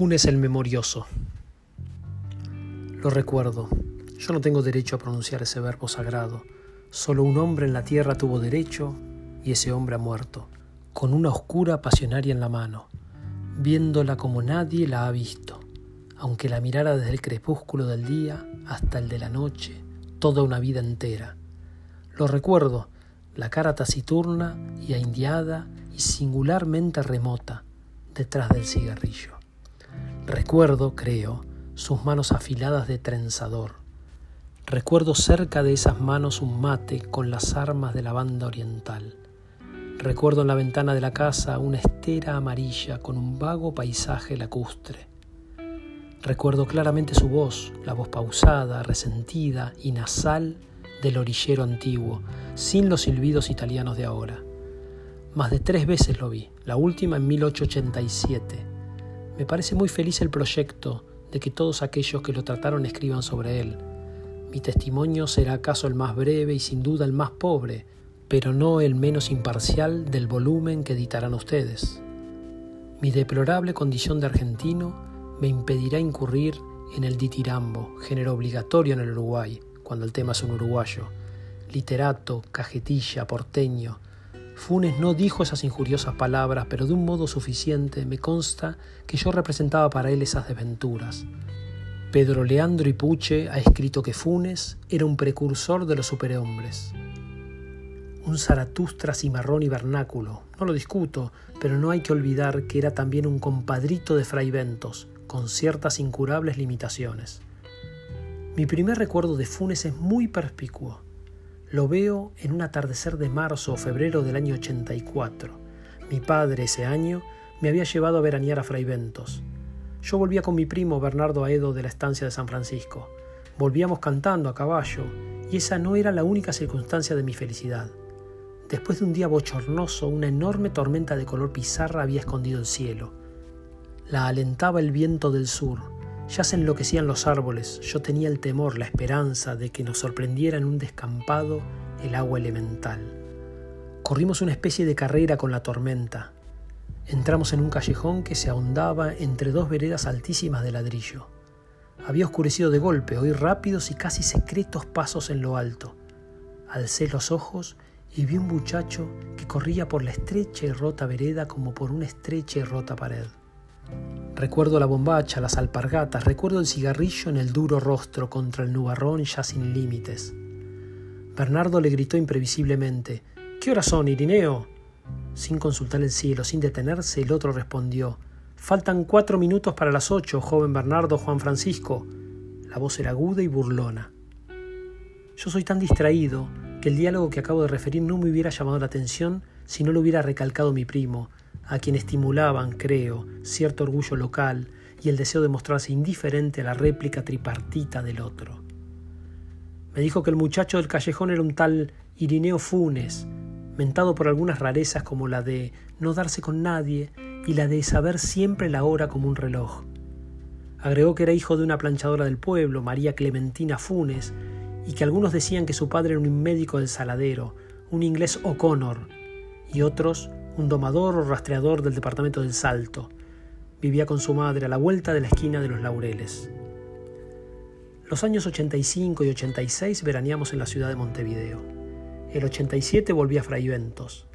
Funes el Memorioso. Lo recuerdo. Yo no tengo derecho a pronunciar ese verbo sagrado. Solo un hombre en la tierra tuvo derecho y ese hombre ha muerto, con una oscura pasionaria en la mano, viéndola como nadie la ha visto, aunque la mirara desde el crepúsculo del día hasta el de la noche, toda una vida entera. Lo recuerdo, la cara taciturna y aindiada y singularmente remota detrás del cigarrillo. Recuerdo, creo, sus manos afiladas de trenzador. Recuerdo cerca de esas manos un mate con las armas de la banda oriental. Recuerdo en la ventana de la casa una estera amarilla con un vago paisaje lacustre. Recuerdo claramente su voz, la voz pausada, resentida y nasal del orillero antiguo, sin los silbidos italianos de ahora. Más de tres veces lo vi, la última en 1887 me parece muy feliz el proyecto de que todos aquellos que lo trataron escriban sobre él. Mi testimonio será acaso el más breve y sin duda el más pobre, pero no el menos imparcial del volumen que editarán ustedes. Mi deplorable condición de argentino me impedirá incurrir en el ditirambo, género obligatorio en el Uruguay, cuando el tema es un uruguayo, literato, cajetilla, porteño, Funes no dijo esas injuriosas palabras, pero de un modo suficiente me consta que yo representaba para él esas desventuras. Pedro Leandro Ipuche ha escrito que Funes era un precursor de los superhombres. Un Zaratustra cimarrón y vernáculo, no lo discuto, pero no hay que olvidar que era también un compadrito de Fray Ventos, con ciertas incurables limitaciones. Mi primer recuerdo de Funes es muy perspicuo. Lo veo en un atardecer de marzo o febrero del año 84. Mi padre ese año me había llevado a veranear a Fraiventos. Yo volvía con mi primo Bernardo Aedo de la estancia de San Francisco. Volvíamos cantando a caballo, y esa no era la única circunstancia de mi felicidad. Después de un día bochornoso, una enorme tormenta de color pizarra había escondido el cielo. La alentaba el viento del sur, ya se enloquecían los árboles, yo tenía el temor, la esperanza de que nos sorprendiera en un descampado el agua elemental. Corrimos una especie de carrera con la tormenta. Entramos en un callejón que se ahondaba entre dos veredas altísimas de ladrillo. Había oscurecido de golpe, oí rápidos y casi secretos pasos en lo alto. Alcé los ojos y vi un muchacho que corría por la estrecha y rota vereda como por una estrecha y rota pared. Recuerdo la bombacha, las alpargatas, recuerdo el cigarrillo en el duro rostro contra el nubarrón ya sin límites. Bernardo le gritó imprevisiblemente, ¿Qué horas son, Irineo? Sin consultar el cielo, sin detenerse, el otro respondió, Faltan cuatro minutos para las ocho, joven Bernardo Juan Francisco. La voz era aguda y burlona. Yo soy tan distraído que el diálogo que acabo de referir no me hubiera llamado la atención si no lo hubiera recalcado mi primo, a quien estimulaban, creo, cierto orgullo local y el deseo de mostrarse indiferente a la réplica tripartita del otro. Me dijo que el muchacho del callejón era un tal Irineo Funes, mentado por algunas rarezas como la de no darse con nadie y la de saber siempre la hora como un reloj. Agregó que era hijo de una planchadora del pueblo, María Clementina Funes, y que algunos decían que su padre era un médico del saladero, un inglés O'Connor, y otros un domador o rastreador del departamento del Salto. Vivía con su madre a la vuelta de la esquina de los Laureles. Los años 85 y 86 veraneamos en la ciudad de Montevideo. El 87 volví a Fraiventos.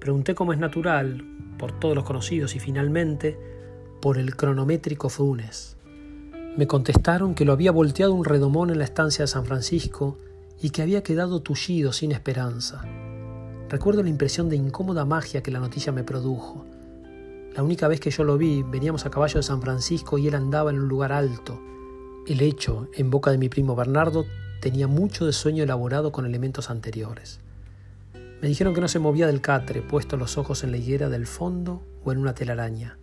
Pregunté cómo es natural, por todos los conocidos y finalmente por el cronométrico Funes. Me contestaron que lo había volteado un redomón en la estancia de San Francisco y que había quedado tullido sin esperanza. Recuerdo la impresión de incómoda magia que la noticia me produjo. La única vez que yo lo vi, veníamos a caballo de San Francisco y él andaba en un lugar alto. El hecho, en boca de mi primo Bernardo, tenía mucho de sueño elaborado con elementos anteriores. Me dijeron que no se movía del catre, puesto los ojos en la higuera del fondo o en una telaraña.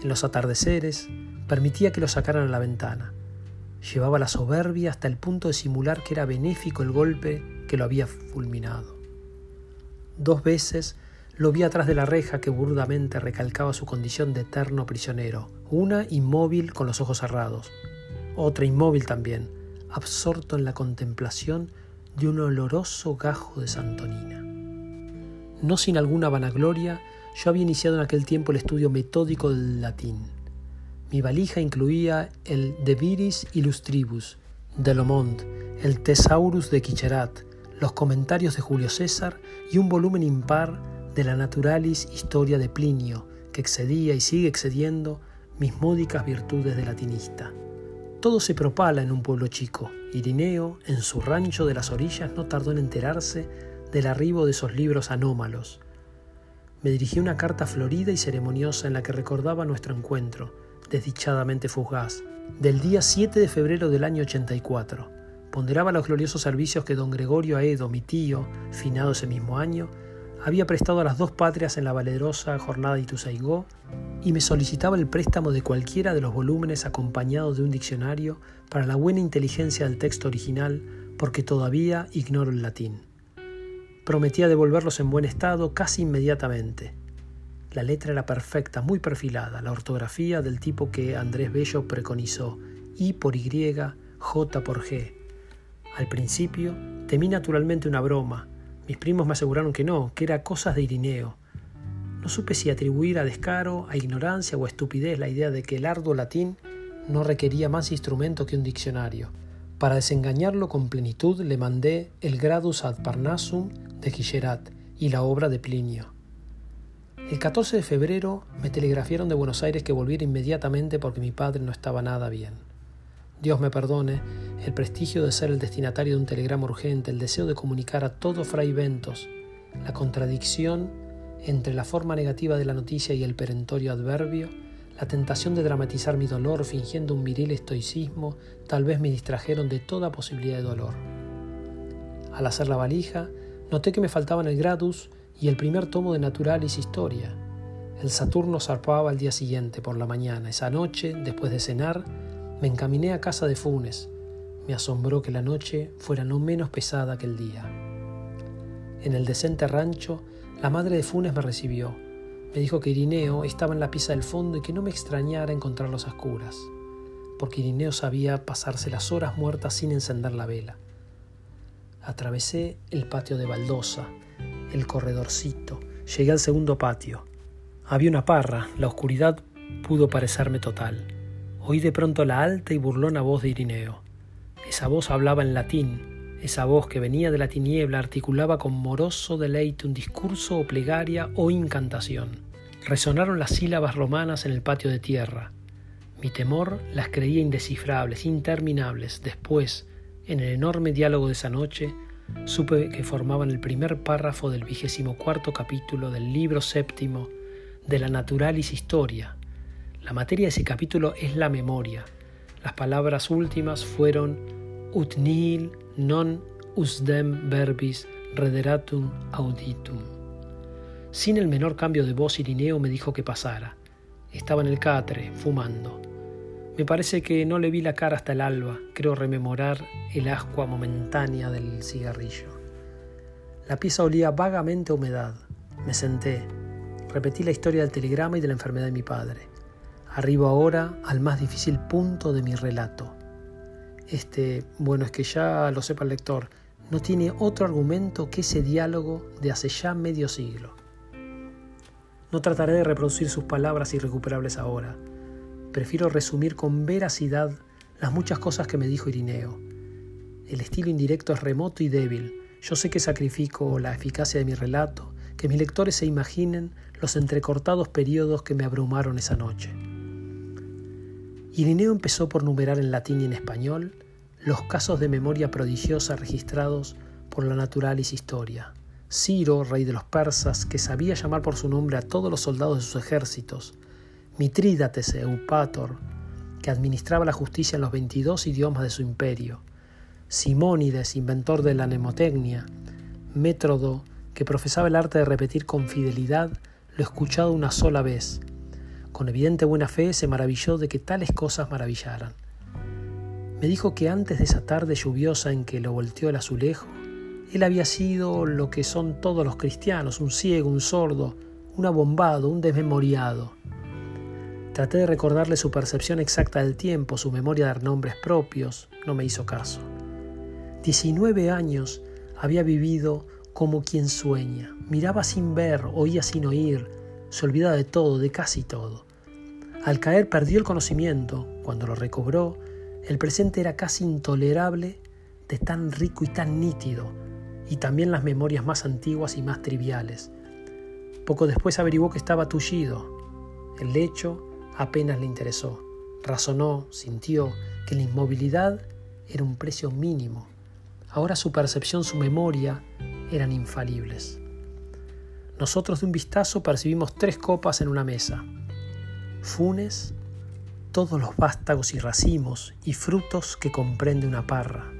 En los atardeceres, permitía que lo sacaran a la ventana. Llevaba la soberbia hasta el punto de simular que era benéfico el golpe que lo había fulminado. Dos veces lo vi atrás de la reja que burdamente recalcaba su condición de eterno prisionero, una inmóvil con los ojos cerrados, otra inmóvil también, absorto en la contemplación de un oloroso gajo de santonina. No sin alguna vanagloria, yo había iniciado en aquel tiempo el estudio metódico del latín. Mi valija incluía el De Viris Illustribus de Lomont, el Thesaurus de Quicherat, los comentarios de Julio César y un volumen impar de la Naturalis Historia de Plinio, que excedía y sigue excediendo mis módicas virtudes de latinista. Todo se propala en un pueblo chico. Irineo, en su rancho de las orillas, no tardó en enterarse del arribo de esos libros anómalos. Me dirigí una carta florida y ceremoniosa en la que recordaba nuestro encuentro, desdichadamente fugaz, del día 7 de febrero del año 84. Ponderaba los gloriosos servicios que don Gregorio Aedo, mi tío, finado ese mismo año, había prestado a las dos patrias en la valerosa jornada de Ituzaingó y me solicitaba el préstamo de cualquiera de los volúmenes acompañados de un diccionario para la buena inteligencia del texto original porque todavía ignoro el latín. Prometía devolverlos en buen estado casi inmediatamente. La letra era perfecta, muy perfilada, la ortografía del tipo que Andrés Bello preconizó, I por Y, J por G. Al principio temí naturalmente una broma, mis primos me aseguraron que no, que era cosas de Irineo. No supe si atribuir a descaro, a ignorancia o a estupidez la idea de que el arduo latín no requería más instrumento que un diccionario. Para desengañarlo con plenitud le mandé el Gradus ad Parnassum de Gigerat y la obra de Plinio. El 14 de febrero me telegrafiaron de Buenos Aires que volviera inmediatamente porque mi padre no estaba nada bien. Dios me perdone, el prestigio de ser el destinatario de un telegrama urgente, el deseo de comunicar a todo Fray Ventos, la contradicción entre la forma negativa de la noticia y el perentorio adverbio, la tentación de dramatizar mi dolor fingiendo un viril estoicismo, tal vez me distrajeron de toda posibilidad de dolor. Al hacer la valija, noté que me faltaban el Gradus y el primer tomo de Naturalis Historia. El Saturno zarpaba al día siguiente por la mañana. Esa noche, después de cenar, me encaminé a casa de Funes, me asombró que la noche fuera no menos pesada que el día. En el decente rancho, la madre de Funes me recibió. Me dijo que Irineo estaba en la pieza del fondo y que no me extrañara encontrarlos a oscuras, porque Irineo sabía pasarse las horas muertas sin encender la vela. Atravesé el patio de baldosa, el corredorcito, llegué al segundo patio. Había una parra, la oscuridad pudo parecerme total. Oí de pronto la alta y burlona voz de Irineo. Esa voz hablaba en latín, esa voz que venía de la tiniebla articulaba con moroso deleite un discurso o plegaria o incantación. Resonaron las sílabas romanas en el patio de tierra. Mi temor las creía indescifrables, interminables. Después, en el enorme diálogo de esa noche, supe que formaban el primer párrafo del vigésimo cuarto capítulo del libro séptimo de la Naturalis Historia. La materia de ese capítulo es la memoria. Las palabras últimas fueron ut nihil non usdem verbis rederatum auditum. Sin el menor cambio de voz, Irineo me dijo que pasara. Estaba en el catre, fumando. Me parece que no le vi la cara hasta el alba, creo rememorar el ascua momentánea del cigarrillo. La pieza olía vagamente a humedad. Me senté. Repetí la historia del telegrama y de la enfermedad de mi padre. Arribo ahora al más difícil punto de mi relato este, bueno, es que ya lo sepa el lector, no tiene otro argumento que ese diálogo de hace ya medio siglo. No trataré de reproducir sus palabras irrecuperables ahora. Prefiero resumir con veracidad las muchas cosas que me dijo Irineo. El estilo indirecto es remoto y débil. Yo sé que sacrifico la eficacia de mi relato, que mis lectores se imaginen los entrecortados periodos que me abrumaron esa noche. Irineo empezó por numerar en latín y en español los casos de memoria prodigiosa registrados por la Naturalis Historia. Ciro, rey de los persas, que sabía llamar por su nombre a todos los soldados de sus ejércitos, Mitrídates Eupator, que administraba la justicia en los 22 idiomas de su imperio, Simónides, inventor de la mnemotecnia, Métrodo, que profesaba el arte de repetir con fidelidad lo escuchado una sola vez, con evidente buena fe se maravilló de que tales cosas maravillaran. Me dijo que antes de esa tarde lluviosa en que lo volteó el azulejo, él había sido lo que son todos los cristianos, un ciego, un sordo, un abombado, un desmemoriado. Traté de recordarle su percepción exacta del tiempo, su memoria de nombres propios, no me hizo caso. Diecinueve años había vivido como quien sueña, miraba sin ver, oía sin oír, se olvidaba de todo, de casi todo. Al caer perdió el conocimiento. Cuando lo recobró, el presente era casi intolerable de tan rico y tan nítido, y también las memorias más antiguas y más triviales. Poco después averiguó que estaba tullido. El lecho apenas le interesó. Razonó, sintió que la inmovilidad era un precio mínimo. Ahora su percepción, su memoria eran infalibles. Nosotros de un vistazo percibimos tres copas en una mesa. Funes, todos los vástagos y racimos y frutos que comprende una parra.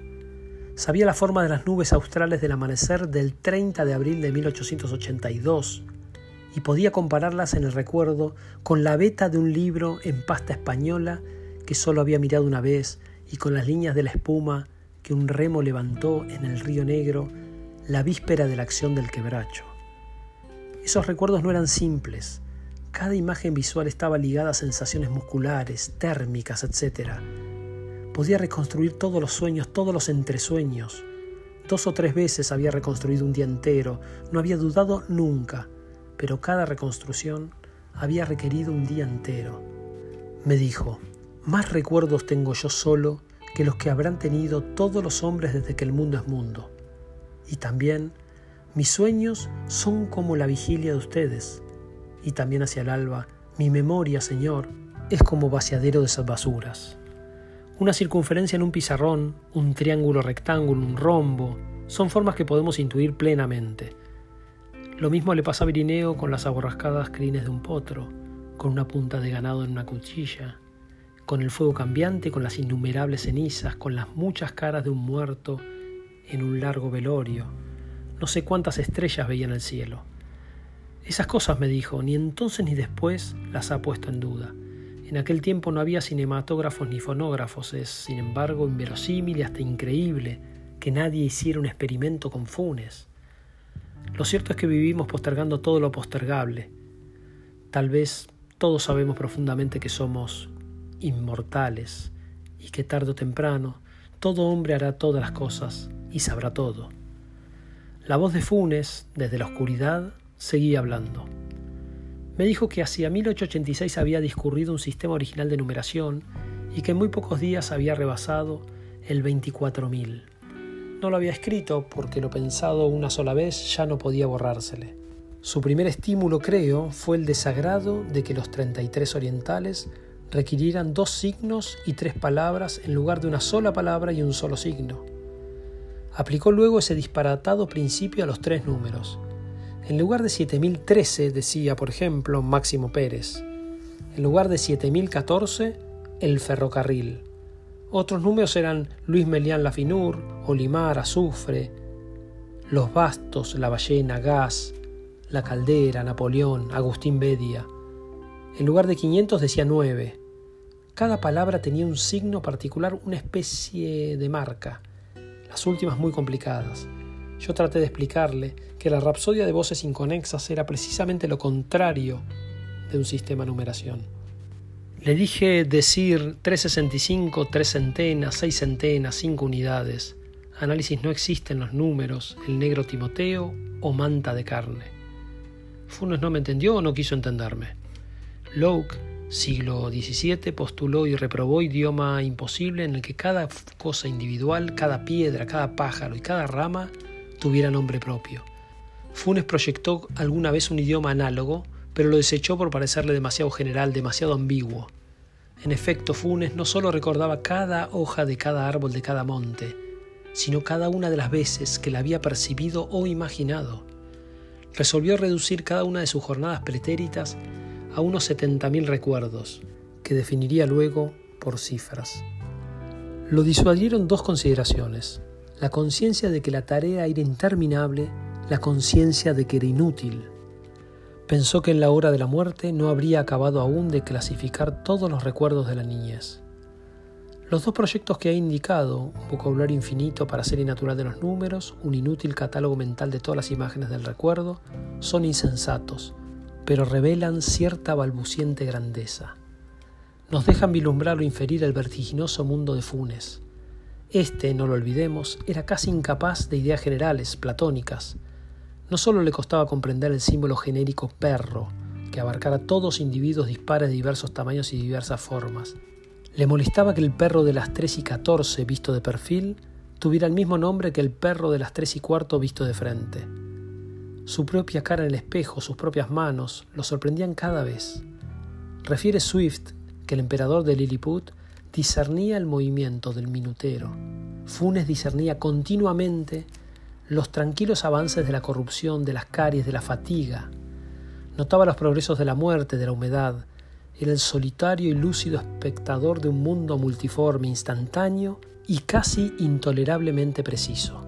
Sabía la forma de las nubes australes del amanecer del 30 de abril de 1882 y podía compararlas en el recuerdo con la veta de un libro en pasta española que solo había mirado una vez y con las líneas de la espuma que un remo levantó en el río Negro la víspera de la acción del quebracho. Esos recuerdos no eran simples. Cada imagen visual estaba ligada a sensaciones musculares, térmicas, etc. Podía reconstruir todos los sueños, todos los entresueños. Dos o tres veces había reconstruido un día entero, no había dudado nunca, pero cada reconstrucción había requerido un día entero. Me dijo, más recuerdos tengo yo solo que los que habrán tenido todos los hombres desde que el mundo es mundo. Y también mis sueños son como la vigilia de ustedes. Y también hacia el alba, mi memoria, Señor, es como vaciadero de esas basuras. Una circunferencia en un pizarrón, un triángulo rectángulo, un rombo, son formas que podemos intuir plenamente. Lo mismo le pasa a Virineo con las aborrascadas crines de un potro, con una punta de ganado en una cuchilla, con el fuego cambiante, con las innumerables cenizas, con las muchas caras de un muerto en un largo velorio. No sé cuántas estrellas veía en el cielo. Esas cosas, me dijo, ni entonces ni después las ha puesto en duda. En aquel tiempo no había cinematógrafos ni fonógrafos, es, sin embargo, inverosímil y hasta increíble que nadie hiciera un experimento con Funes. Lo cierto es que vivimos postergando todo lo postergable. Tal vez todos sabemos profundamente que somos inmortales y que tarde o temprano todo hombre hará todas las cosas y sabrá todo. La voz de Funes, desde la oscuridad, seguía hablando me dijo que hacia 1886 había discurrido un sistema original de numeración y que en muy pocos días había rebasado el 24.000. No lo había escrito porque lo pensado una sola vez ya no podía borrársele. Su primer estímulo, creo, fue el desagrado de que los 33 orientales requirieran dos signos y tres palabras en lugar de una sola palabra y un solo signo. Aplicó luego ese disparatado principio a los tres números, en lugar de 7013 decía, por ejemplo, Máximo Pérez. En lugar de 7014, el ferrocarril. Otros números eran Luis Melián Lafinur, Olimar, Azufre, Los Bastos, La Ballena, Gas, La Caldera, Napoleón, Agustín Bedia. En lugar de 500 decía 9. Cada palabra tenía un signo particular, una especie de marca, las últimas muy complicadas. Yo traté de explicarle que la rapsodia de voces inconexas era precisamente lo contrario de un sistema de numeración. Le dije decir 365, tres centenas, seis centenas, cinco unidades. Análisis no existen los números, el negro Timoteo o manta de carne. Funes no me entendió o no quiso entenderme. Locke, siglo XVII, postuló y reprobó idioma imposible en el que cada cosa individual, cada piedra, cada pájaro y cada rama tuviera nombre propio. Funes proyectó alguna vez un idioma análogo, pero lo desechó por parecerle demasiado general, demasiado ambiguo. En efecto, Funes no solo recordaba cada hoja de cada árbol de cada monte, sino cada una de las veces que la había percibido o imaginado. Resolvió reducir cada una de sus jornadas pretéritas a unos 70.000 recuerdos, que definiría luego por cifras. Lo disuadieron dos consideraciones la conciencia de que la tarea era interminable, la conciencia de que era inútil. Pensó que en la hora de la muerte no habría acabado aún de clasificar todos los recuerdos de la niñez. Los dos proyectos que ha indicado, un vocabulario infinito para ser innatural de los números, un inútil catálogo mental de todas las imágenes del recuerdo, son insensatos, pero revelan cierta balbuciente grandeza. Nos dejan vislumbrar o inferir el vertiginoso mundo de Funes, este, no lo olvidemos, era casi incapaz de ideas generales, platónicas. No solo le costaba comprender el símbolo genérico perro, que abarcara todos individuos dispares de diversos tamaños y diversas formas. Le molestaba que el perro de las 3 y 14 visto de perfil tuviera el mismo nombre que el perro de las 3 y cuarto visto de frente. Su propia cara en el espejo, sus propias manos, lo sorprendían cada vez. Refiere Swift que el emperador de Lilliput discernía el movimiento del minutero. Funes discernía continuamente los tranquilos avances de la corrupción, de las caries, de la fatiga. Notaba los progresos de la muerte, de la humedad. Era el solitario y lúcido espectador de un mundo multiforme, instantáneo y casi intolerablemente preciso.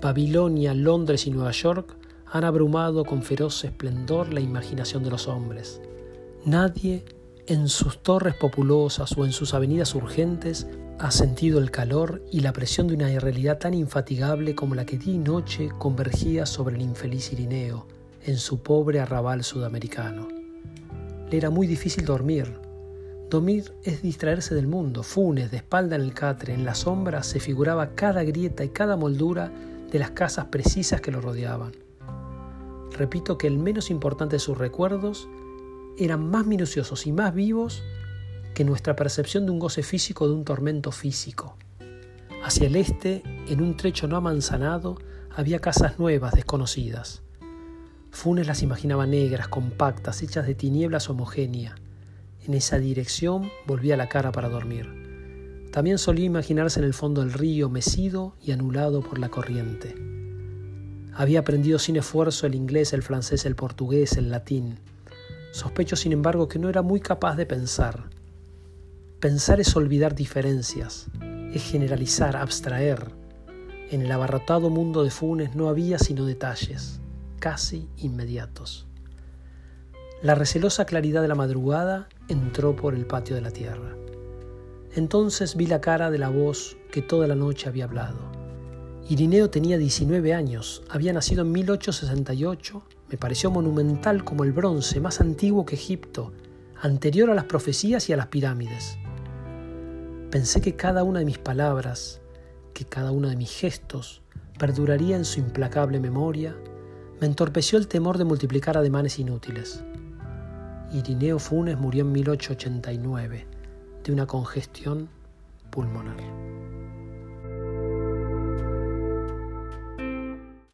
Babilonia, Londres y Nueva York han abrumado con feroz esplendor la imaginación de los hombres. Nadie en sus torres populosas o en sus avenidas urgentes ha sentido el calor y la presión de una realidad tan infatigable como la que día y noche convergía sobre el infeliz Irineo en su pobre arrabal sudamericano. Le era muy difícil dormir. Dormir es distraerse del mundo. Funes, de espalda en el catre, en la sombra, se figuraba cada grieta y cada moldura de las casas precisas que lo rodeaban. Repito que el menos importante de sus recuerdos eran más minuciosos y más vivos que nuestra percepción de un goce físico de un tormento físico. Hacia el este, en un trecho no amanzanado, había casas nuevas, desconocidas. Funes las imaginaba negras, compactas, hechas de tinieblas homogénea. En esa dirección volvía la cara para dormir. También solía imaginarse en el fondo del río, mecido y anulado por la corriente. Había aprendido sin esfuerzo el inglés, el francés, el portugués, el latín. Sospecho, sin embargo, que no era muy capaz de pensar. Pensar es olvidar diferencias, es generalizar, abstraer. En el abarrotado mundo de Funes no había sino detalles, casi inmediatos. La recelosa claridad de la madrugada entró por el patio de la tierra. Entonces vi la cara de la voz que toda la noche había hablado. Irineo tenía 19 años, había nacido en 1868 me pareció monumental como el bronce, más antiguo que Egipto, anterior a las profecías y a las pirámides. Pensé que cada una de mis palabras, que cada uno de mis gestos perduraría en su implacable memoria, me entorpeció el temor de multiplicar ademanes inútiles. Irineo Funes murió en 1889 de una congestión pulmonar.